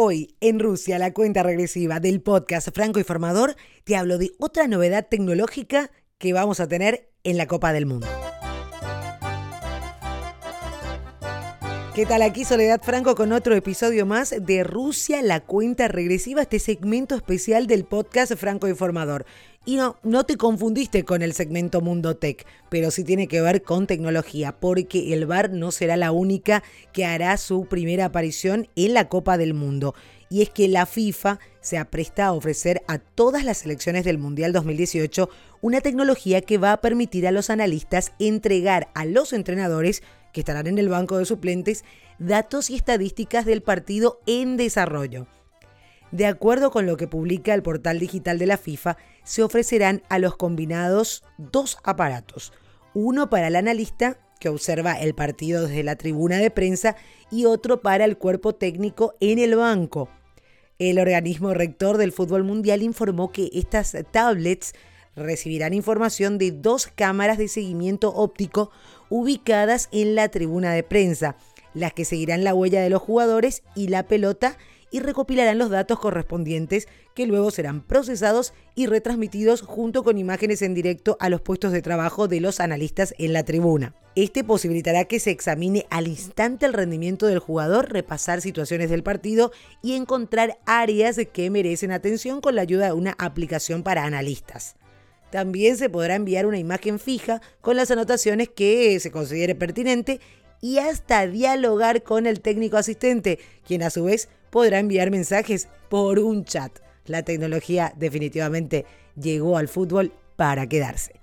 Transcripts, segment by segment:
Hoy, en Rusia, la cuenta regresiva del podcast Franco Informador, te hablo de otra novedad tecnológica que vamos a tener en la Copa del Mundo. ¿Qué tal aquí Soledad Franco con otro episodio más de Rusia, la cuenta regresiva, este segmento especial del podcast Franco Informador? Y no, no te confundiste con el segmento Mundo Tech, pero sí tiene que ver con tecnología, porque el VAR no será la única que hará su primera aparición en la Copa del Mundo. Y es que la FIFA se apresta a ofrecer a todas las selecciones del Mundial 2018 una tecnología que va a permitir a los analistas entregar a los entrenadores que estarán en el banco de suplentes, datos y estadísticas del partido en desarrollo. De acuerdo con lo que publica el portal digital de la FIFA, se ofrecerán a los combinados dos aparatos, uno para el analista que observa el partido desde la tribuna de prensa y otro para el cuerpo técnico en el banco. El organismo rector del fútbol mundial informó que estas tablets recibirán información de dos cámaras de seguimiento óptico ubicadas en la tribuna de prensa, las que seguirán la huella de los jugadores y la pelota y recopilarán los datos correspondientes que luego serán procesados y retransmitidos junto con imágenes en directo a los puestos de trabajo de los analistas en la tribuna. Este posibilitará que se examine al instante el rendimiento del jugador, repasar situaciones del partido y encontrar áreas que merecen atención con la ayuda de una aplicación para analistas. También se podrá enviar una imagen fija con las anotaciones que se considere pertinente y hasta dialogar con el técnico asistente, quien a su vez podrá enviar mensajes por un chat. La tecnología definitivamente llegó al fútbol para quedarse.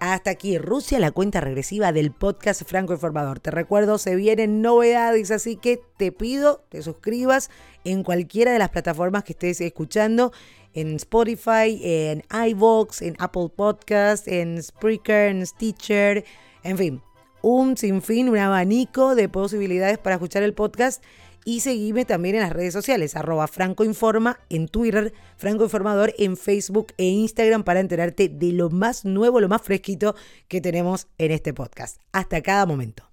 Hasta aquí Rusia, la cuenta regresiva del podcast Franco Informador. Te recuerdo, se vienen novedades, así que te pido te suscribas en cualquiera de las plataformas que estés escuchando, en Spotify, en iVoox, en Apple Podcast, en Spreaker, en Stitcher, en fin, un sinfín, un abanico de posibilidades para escuchar el podcast y seguime también en las redes sociales, arroba Franco Informa en Twitter, Franco Informador en Facebook e Instagram para enterarte de lo más nuevo, lo más fresquito que tenemos en este podcast. Hasta cada momento.